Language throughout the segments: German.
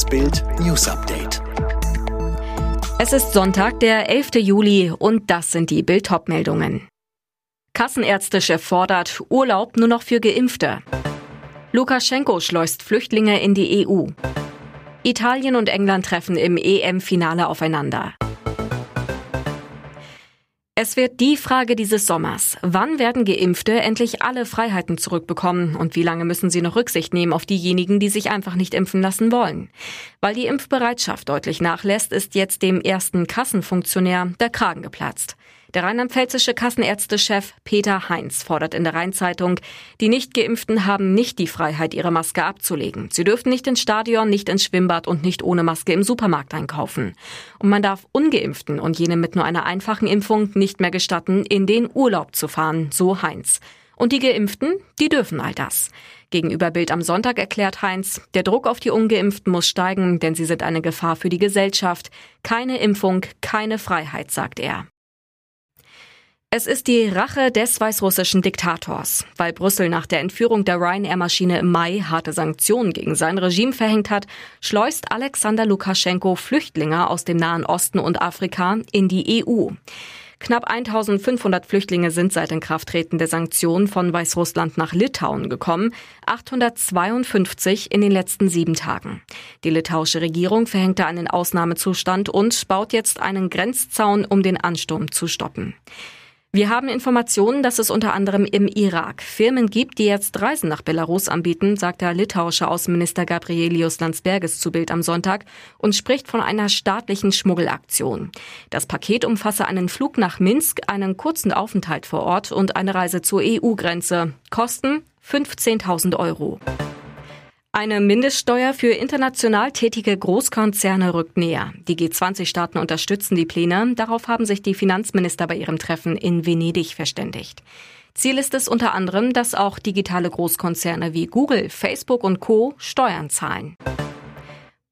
Das Bild News Update. Es ist Sonntag, der 11. Juli und das sind die Bild meldungen Kassenärztechef fordert Urlaub nur noch für Geimpfte. Lukaschenko schleust Flüchtlinge in die EU. Italien und England treffen im EM-Finale aufeinander. Es wird die Frage dieses Sommers. Wann werden Geimpfte endlich alle Freiheiten zurückbekommen und wie lange müssen sie noch Rücksicht nehmen auf diejenigen, die sich einfach nicht impfen lassen wollen? Weil die Impfbereitschaft deutlich nachlässt, ist jetzt dem ersten Kassenfunktionär der Kragen geplatzt. Der rheinland-pfälzische Kassenärztechef Peter Heinz fordert in der Rheinzeitung, die Nicht-Geimpften haben nicht die Freiheit, ihre Maske abzulegen. Sie dürfen nicht ins Stadion, nicht ins Schwimmbad und nicht ohne Maske im Supermarkt einkaufen. Und man darf Ungeimpften und jene mit nur einer einfachen Impfung nicht mehr gestatten, in den Urlaub zu fahren, so Heinz. Und die Geimpften, die dürfen all das. Gegenüber Bild am Sonntag erklärt Heinz, der Druck auf die Ungeimpften muss steigen, denn sie sind eine Gefahr für die Gesellschaft. Keine Impfung, keine Freiheit, sagt er. Es ist die Rache des weißrussischen Diktators. Weil Brüssel nach der Entführung der Ryanair-Maschine im Mai harte Sanktionen gegen sein Regime verhängt hat, schleust Alexander Lukaschenko Flüchtlinge aus dem Nahen Osten und Afrika in die EU. Knapp 1500 Flüchtlinge sind seit Inkrafttreten der Sanktionen von Weißrussland nach Litauen gekommen, 852 in den letzten sieben Tagen. Die litauische Regierung verhängte einen Ausnahmezustand und baut jetzt einen Grenzzaun, um den Ansturm zu stoppen. Wir haben Informationen, dass es unter anderem im Irak Firmen gibt, die jetzt Reisen nach Belarus anbieten, sagt der litauische Außenminister Gabrielius Landsbergis zu Bild am Sonntag und spricht von einer staatlichen Schmuggelaktion. Das Paket umfasse einen Flug nach Minsk, einen kurzen Aufenthalt vor Ort und eine Reise zur EU-Grenze. Kosten 15.000 Euro. Eine Mindeststeuer für international tätige Großkonzerne rückt näher. Die G20-Staaten unterstützen die Pläne. Darauf haben sich die Finanzminister bei ihrem Treffen in Venedig verständigt. Ziel ist es unter anderem, dass auch digitale Großkonzerne wie Google, Facebook und Co. Steuern zahlen.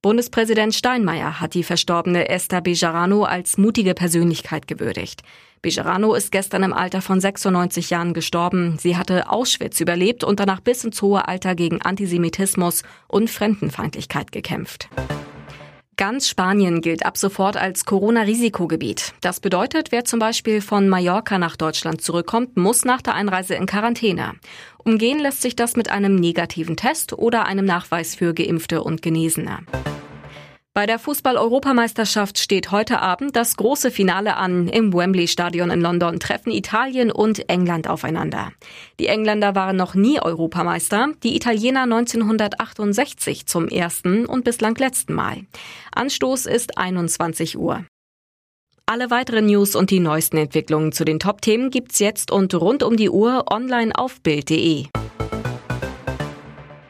Bundespräsident Steinmeier hat die verstorbene Esther Bejarano als mutige Persönlichkeit gewürdigt. Bejarano ist gestern im Alter von 96 Jahren gestorben. Sie hatte Auschwitz überlebt und danach bis ins hohe Alter gegen Antisemitismus und Fremdenfeindlichkeit gekämpft. Ganz Spanien gilt ab sofort als Corona-Risikogebiet. Das bedeutet, wer zum Beispiel von Mallorca nach Deutschland zurückkommt, muss nach der Einreise in Quarantäne. Umgehen lässt sich das mit einem negativen Test oder einem Nachweis für Geimpfte und Genesene. Bei der Fußball-Europameisterschaft steht heute Abend das große Finale an. Im Wembley-Stadion in London treffen Italien und England aufeinander. Die Engländer waren noch nie Europameister, die Italiener 1968 zum ersten und bislang letzten Mal. Anstoß ist 21 Uhr. Alle weiteren News und die neuesten Entwicklungen zu den Top-Themen gibt's jetzt und rund um die Uhr online auf Bild.de.